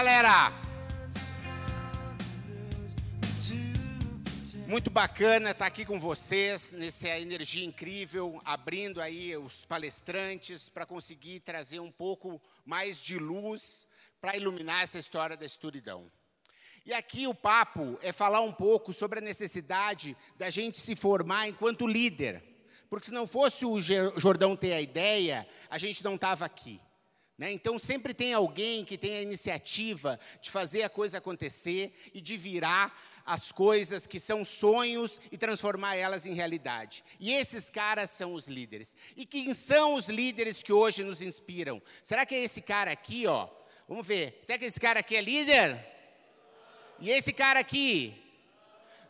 Galera! Muito bacana estar aqui com vocês, nessa energia incrível, abrindo aí os palestrantes para conseguir trazer um pouco mais de luz para iluminar essa história da escuridão. E aqui o papo é falar um pouco sobre a necessidade da gente se formar enquanto líder. Porque se não fosse o Jordão ter a ideia, a gente não estava aqui. Né? Então sempre tem alguém que tem a iniciativa de fazer a coisa acontecer e de virar as coisas que são sonhos e transformar elas em realidade. E esses caras são os líderes. E quem são os líderes que hoje nos inspiram? Será que é esse cara aqui, ó? Vamos ver. Será que esse cara aqui é líder? E esse cara aqui?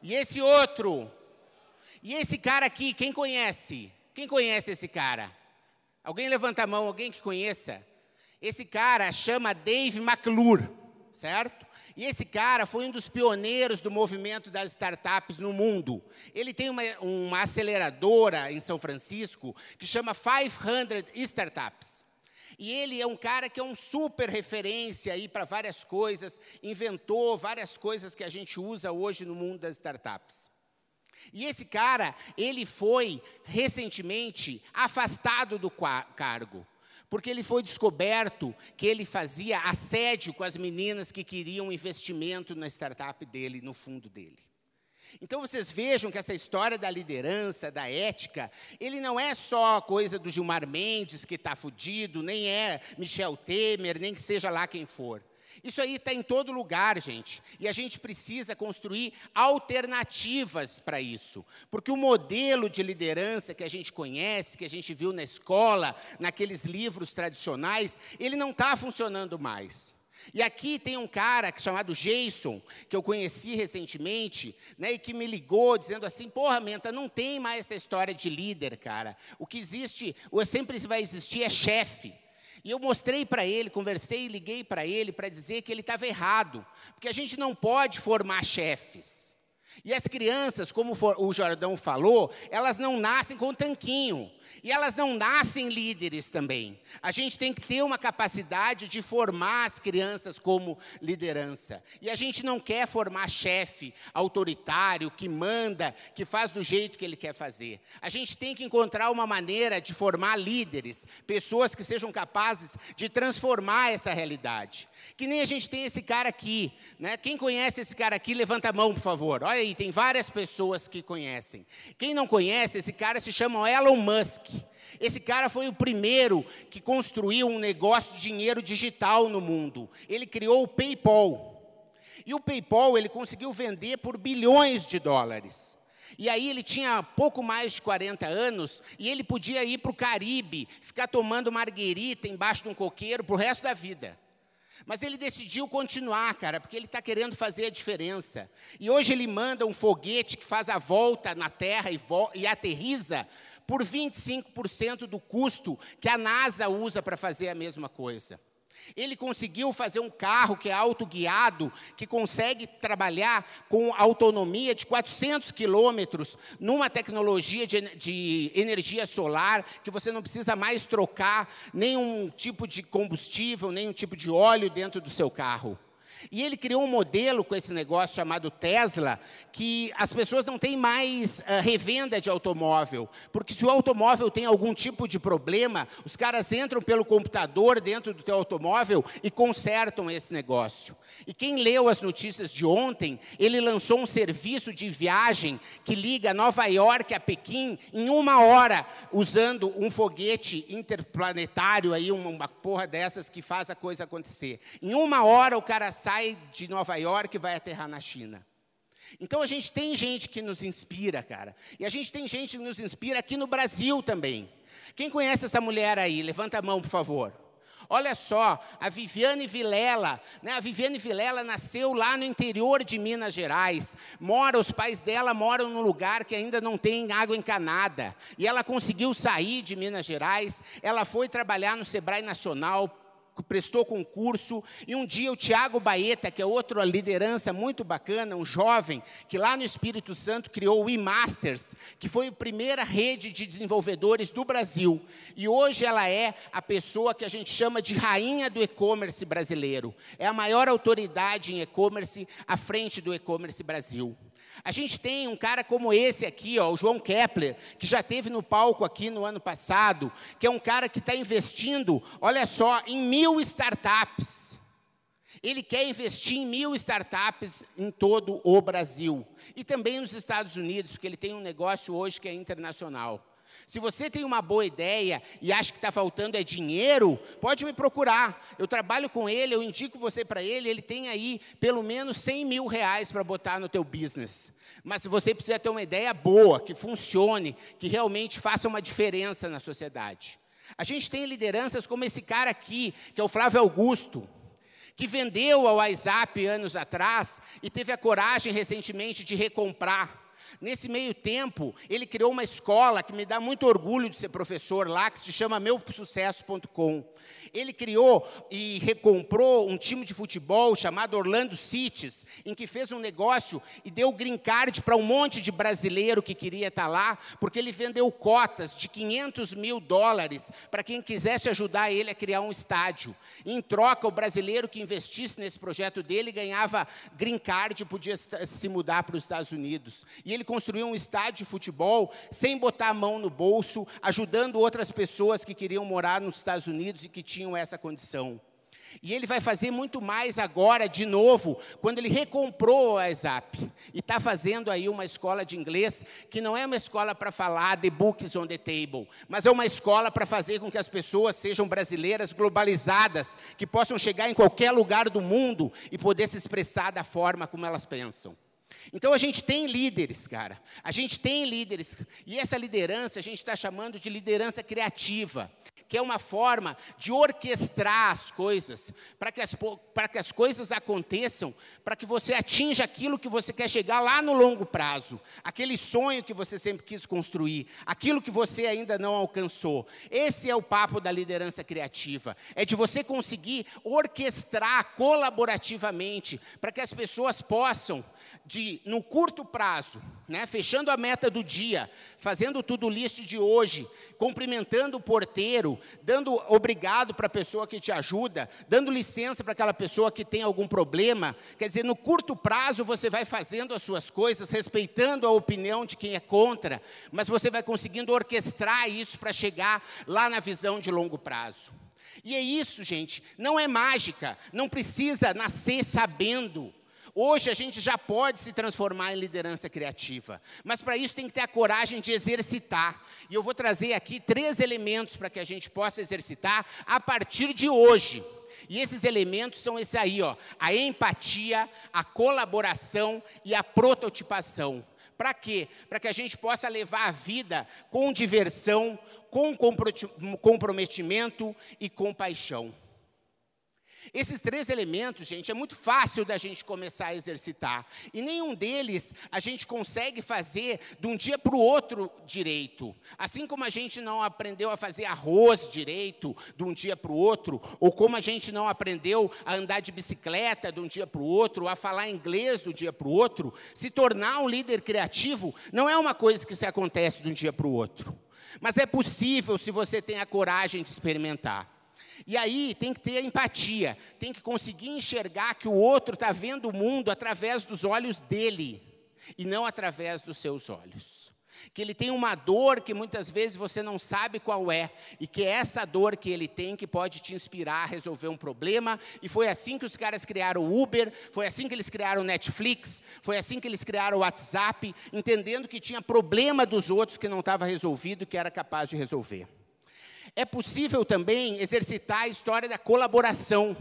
E esse outro? E esse cara aqui, quem conhece? Quem conhece esse cara? Alguém levanta a mão, alguém que conheça? Esse cara chama Dave McClure, certo? E esse cara foi um dos pioneiros do movimento das startups no mundo. Ele tem uma, uma aceleradora em São Francisco que chama 500 Startups. E ele é um cara que é um super referência aí para várias coisas, inventou várias coisas que a gente usa hoje no mundo das startups. E esse cara, ele foi recentemente afastado do cargo, porque ele foi descoberto que ele fazia assédio com as meninas que queriam investimento na startup dele, no fundo dele. Então vocês vejam que essa história da liderança, da ética, ele não é só coisa do Gilmar Mendes que está fudido, nem é Michel Temer, nem que seja lá quem for. Isso aí está em todo lugar, gente. E a gente precisa construir alternativas para isso. Porque o modelo de liderança que a gente conhece, que a gente viu na escola, naqueles livros tradicionais, ele não está funcionando mais. E aqui tem um cara chamado Jason, que eu conheci recentemente, né, e que me ligou dizendo assim: porra, Menta, não tem mais essa história de líder, cara. O que existe, o sempre vai existir é chefe. E eu mostrei para ele, conversei e liguei para ele para dizer que ele estava errado, porque a gente não pode formar chefes. E as crianças, como o Jordão falou, elas não nascem com tanquinho. E elas não nascem líderes também. A gente tem que ter uma capacidade de formar as crianças como liderança. E a gente não quer formar chefe autoritário, que manda, que faz do jeito que ele quer fazer. A gente tem que encontrar uma maneira de formar líderes, pessoas que sejam capazes de transformar essa realidade. Que nem a gente tem esse cara aqui. Né? Quem conhece esse cara aqui, levanta a mão, por favor. Olha aí, tem várias pessoas que conhecem. Quem não conhece, esse cara se chama Elon Musk. Esse cara foi o primeiro que construiu um negócio de dinheiro digital no mundo. Ele criou o PayPal. E o PayPal ele conseguiu vender por bilhões de dólares. E aí ele tinha pouco mais de 40 anos e ele podia ir para o Caribe, ficar tomando marguerita embaixo de um coqueiro para o resto da vida. Mas ele decidiu continuar, cara, porque ele está querendo fazer a diferença. E hoje ele manda um foguete que faz a volta na Terra e, e aterriza por 25% do custo que a NASA usa para fazer a mesma coisa. Ele conseguiu fazer um carro que é autoguiado, que consegue trabalhar com autonomia de 400 quilômetros, numa tecnologia de, de, energia solar, que você não precisa mais trocar nenhum tipo de combustível, nenhum tipo de óleo dentro do seu carro. E ele criou um modelo com esse negócio chamado Tesla, que as pessoas não têm mais uh, revenda de automóvel, porque se o automóvel tem algum tipo de problema, os caras entram pelo computador dentro do teu automóvel e consertam esse negócio. E quem leu as notícias de ontem, ele lançou um serviço de viagem que liga Nova York a Pequim em uma hora, usando um foguete interplanetário aí, uma, uma porra dessas que faz a coisa acontecer. Em uma hora o cara sai sai de Nova York e vai aterrar na China. Então a gente tem gente que nos inspira, cara. E a gente tem gente que nos inspira aqui no Brasil também. Quem conhece essa mulher aí? Levanta a mão, por favor. Olha só, a Viviane Vilela, né? A Viviane Vilela nasceu lá no interior de Minas Gerais. Mora, os pais dela moram num lugar que ainda não tem água encanada. E ela conseguiu sair de Minas Gerais. Ela foi trabalhar no Sebrae Nacional, prestou concurso, e um dia o Tiago Baeta, que é outra liderança muito bacana, um jovem, que lá no Espírito Santo criou o eMasters, que foi a primeira rede de desenvolvedores do Brasil. E hoje ela é a pessoa que a gente chama de rainha do e-commerce brasileiro. É a maior autoridade em e-commerce à frente do e-commerce Brasil. A gente tem um cara como esse aqui, ó, o João Kepler, que já teve no palco aqui no ano passado, que é um cara que está investindo, olha só, em mil startups. Ele quer investir em mil startups em todo o Brasil. E também nos Estados Unidos, porque ele tem um negócio hoje que é internacional. Se você tem uma boa ideia e acha que está faltando é dinheiro, pode me procurar. Eu trabalho com ele, eu indico você para ele, ele tem aí pelo menos 100 mil reais para botar no teu business. Mas se você precisa ter uma ideia boa, que funcione, que realmente faça uma diferença na sociedade. A gente tem lideranças como esse cara aqui, que é o Flávio Augusto, que vendeu ao WhatsApp anos atrás e teve a coragem recentemente de recomprar. Nesse meio tempo, ele criou uma escola que me dá muito orgulho de ser professor lá, que se chama meusucesso.com. Ele criou e recomprou um time de futebol chamado Orlando Cities, em que fez um negócio e deu green card para um monte de brasileiro que queria estar lá, porque ele vendeu cotas de 500 mil dólares para quem quisesse ajudar ele a criar um estádio. Em troca, o brasileiro que investisse nesse projeto dele ganhava green card e podia se mudar para os Estados Unidos. E ele construiu um estádio de futebol sem botar a mão no bolso, ajudando outras pessoas que queriam morar nos Estados Unidos e que tinham essa condição. E ele vai fazer muito mais agora, de novo, quando ele recomprou o WhatsApp. E está fazendo aí uma escola de inglês, que não é uma escola para falar de books on the table, mas é uma escola para fazer com que as pessoas sejam brasileiras globalizadas, que possam chegar em qualquer lugar do mundo e poder se expressar da forma como elas pensam. Então a gente tem líderes, cara. A gente tem líderes. E essa liderança a gente está chamando de liderança criativa, que é uma forma de orquestrar as coisas, para que as, para que as coisas aconteçam, para que você atinja aquilo que você quer chegar lá no longo prazo, aquele sonho que você sempre quis construir, aquilo que você ainda não alcançou. Esse é o papo da liderança criativa. É de você conseguir orquestrar colaborativamente, para que as pessoas possam de, no curto prazo, né, fechando a meta do dia, fazendo tudo list de hoje, cumprimentando o porteiro, dando obrigado para a pessoa que te ajuda, dando licença para aquela pessoa que tem algum problema. Quer dizer, no curto prazo você vai fazendo as suas coisas, respeitando a opinião de quem é contra, mas você vai conseguindo orquestrar isso para chegar lá na visão de longo prazo. E é isso, gente, não é mágica, não precisa nascer sabendo. Hoje a gente já pode se transformar em liderança criativa, mas para isso tem que ter a coragem de exercitar. E eu vou trazer aqui três elementos para que a gente possa exercitar a partir de hoje. E esses elementos são esse aí, ó, a empatia, a colaboração e a prototipação. Para quê? Para que a gente possa levar a vida com diversão, com comprometimento e com paixão. Esses três elementos, gente, é muito fácil da gente começar a exercitar. E nenhum deles a gente consegue fazer de um dia para o outro direito. Assim como a gente não aprendeu a fazer arroz direito de um dia para o outro, ou como a gente não aprendeu a andar de bicicleta de um dia para o outro, a falar inglês do dia para o outro, se tornar um líder criativo não é uma coisa que se acontece de um dia para o outro. Mas é possível se você tem a coragem de experimentar. E aí tem que ter empatia, tem que conseguir enxergar que o outro está vendo o mundo através dos olhos dele e não através dos seus olhos. Que ele tem uma dor que muitas vezes você não sabe qual é, e que é essa dor que ele tem que pode te inspirar a resolver um problema. E foi assim que os caras criaram o Uber, foi assim que eles criaram o Netflix, foi assim que eles criaram o WhatsApp, entendendo que tinha problema dos outros que não estava resolvido, que era capaz de resolver. É possível também exercitar a história da colaboração,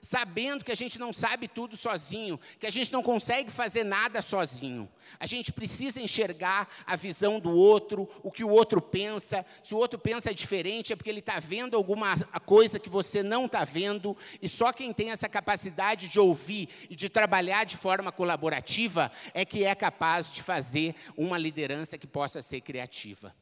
sabendo que a gente não sabe tudo sozinho, que a gente não consegue fazer nada sozinho. A gente precisa enxergar a visão do outro, o que o outro pensa. Se o outro pensa diferente, é porque ele está vendo alguma coisa que você não está vendo, e só quem tem essa capacidade de ouvir e de trabalhar de forma colaborativa é que é capaz de fazer uma liderança que possa ser criativa.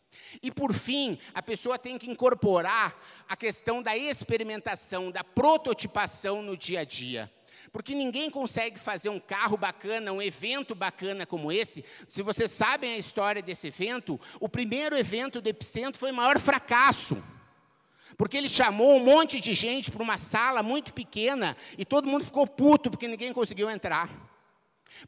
E por fim, a pessoa tem que incorporar a questão da experimentação, da prototipação no dia a dia. Porque ninguém consegue fazer um carro bacana, um evento bacana como esse. Se vocês sabem a história desse evento, o primeiro evento do Epicentro foi o maior fracasso. Porque ele chamou um monte de gente para uma sala muito pequena e todo mundo ficou puto porque ninguém conseguiu entrar.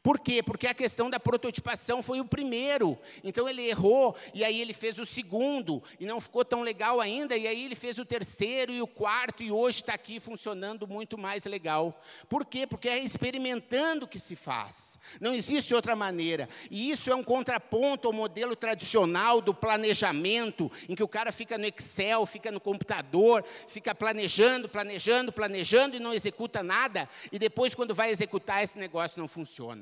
Por quê? Porque a questão da prototipação foi o primeiro. Então ele errou, e aí ele fez o segundo, e não ficou tão legal ainda, e aí ele fez o terceiro e o quarto, e hoje está aqui funcionando muito mais legal. Por quê? Porque é experimentando que se faz. Não existe outra maneira. E isso é um contraponto ao modelo tradicional do planejamento, em que o cara fica no Excel, fica no computador, fica planejando, planejando, planejando e não executa nada, e depois, quando vai executar, esse negócio não funciona.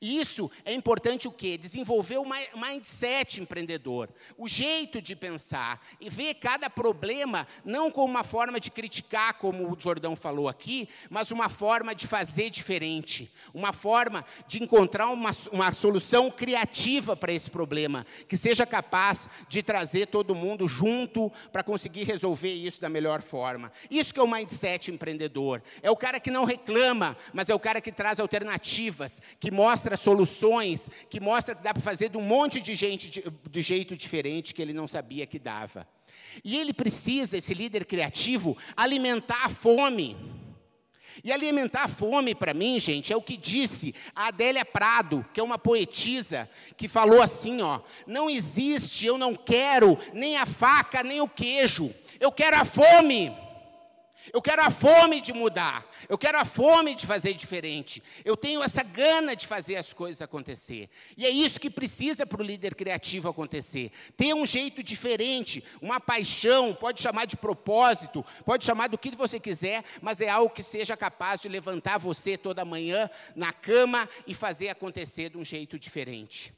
Isso é importante o quê? Desenvolver o mindset empreendedor, o jeito de pensar e ver cada problema não como uma forma de criticar, como o Jordão falou aqui, mas uma forma de fazer diferente, uma forma de encontrar uma, uma solução criativa para esse problema, que seja capaz de trazer todo mundo junto para conseguir resolver isso da melhor forma. Isso que é o mindset empreendedor. É o cara que não reclama, mas é o cara que traz alternativas, que mostra mostra soluções, que mostra que dá para fazer de um monte de gente de, de jeito diferente que ele não sabia que dava. E ele precisa, esse líder criativo, alimentar a fome. E alimentar a fome, para mim, gente, é o que disse a Adélia Prado, que é uma poetisa, que falou assim: ó, não existe, eu não quero nem a faca, nem o queijo, eu quero a fome. Eu quero a fome de mudar. Eu quero a fome de fazer diferente. Eu tenho essa gana de fazer as coisas acontecer. E é isso que precisa para o líder criativo acontecer. Ter um jeito diferente, uma paixão, pode chamar de propósito, pode chamar do que você quiser, mas é algo que seja capaz de levantar você toda manhã na cama e fazer acontecer de um jeito diferente.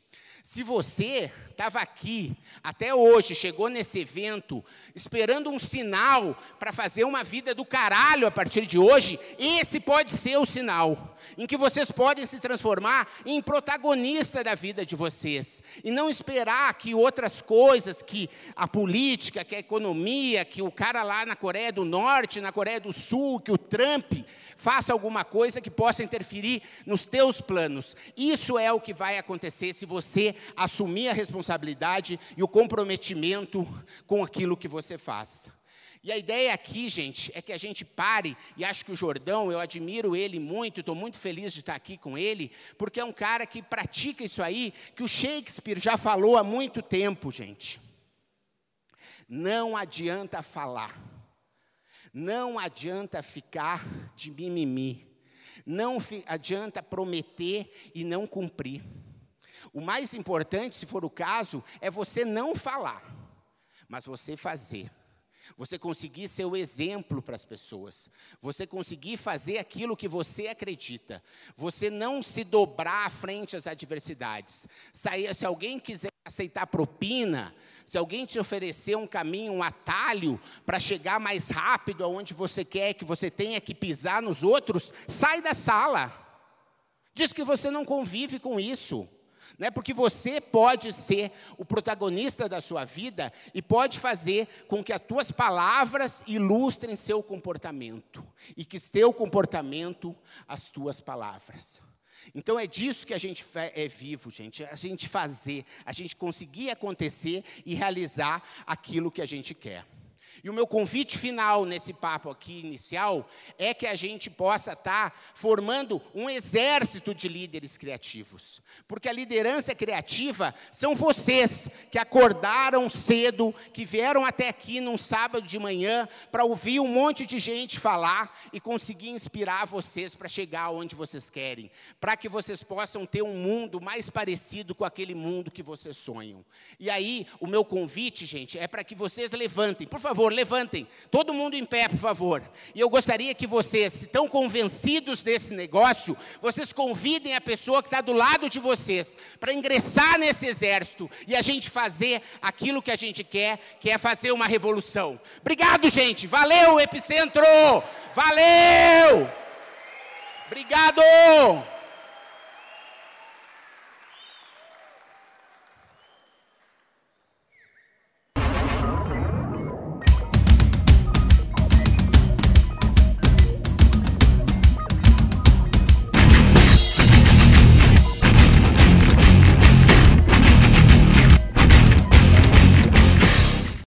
Se você estava aqui até hoje, chegou nesse evento, esperando um sinal para fazer uma vida do caralho a partir de hoje, esse pode ser o sinal em que vocês podem se transformar em protagonista da vida de vocês e não esperar que outras coisas, que a política, que a economia, que o cara lá na Coreia do Norte, na Coreia do Sul, que o Trump faça alguma coisa que possa interferir nos teus planos. Isso é o que vai acontecer se você assumir a responsabilidade e o comprometimento com aquilo que você faz. E a ideia aqui, gente, é que a gente pare, e acho que o Jordão, eu admiro ele muito, estou muito feliz de estar aqui com ele, porque é um cara que pratica isso aí, que o Shakespeare já falou há muito tempo, gente. Não adianta falar, não adianta ficar de mimimi, não adianta prometer e não cumprir. O mais importante, se for o caso, é você não falar, mas você fazer. Você conseguir ser o exemplo para as pessoas. Você conseguir fazer aquilo que você acredita. Você não se dobrar frente às adversidades. Se alguém quiser aceitar propina, se alguém te oferecer um caminho, um atalho para chegar mais rápido aonde você quer que você tenha que pisar nos outros, sai da sala. Diz que você não convive com isso né? porque você pode ser o protagonista da sua vida e pode fazer com que as tuas palavras ilustrem seu comportamento e que seu comportamento as tuas palavras. Então é disso que a gente é vivo, gente, a gente fazer, a gente conseguir acontecer e realizar aquilo que a gente quer. E o meu convite final nesse papo aqui inicial é que a gente possa estar tá formando um exército de líderes criativos. Porque a liderança criativa são vocês que acordaram cedo, que vieram até aqui num sábado de manhã para ouvir um monte de gente falar e conseguir inspirar vocês para chegar onde vocês querem, para que vocês possam ter um mundo mais parecido com aquele mundo que vocês sonham. E aí, o meu convite, gente, é para que vocês levantem, por favor, favor, levantem. Todo mundo em pé, por favor. E eu gostaria que vocês, se estão convencidos desse negócio, vocês convidem a pessoa que está do lado de vocês para ingressar nesse exército e a gente fazer aquilo que a gente quer, que é fazer uma revolução. Obrigado, gente. Valeu, Epicentro. Valeu. Obrigado.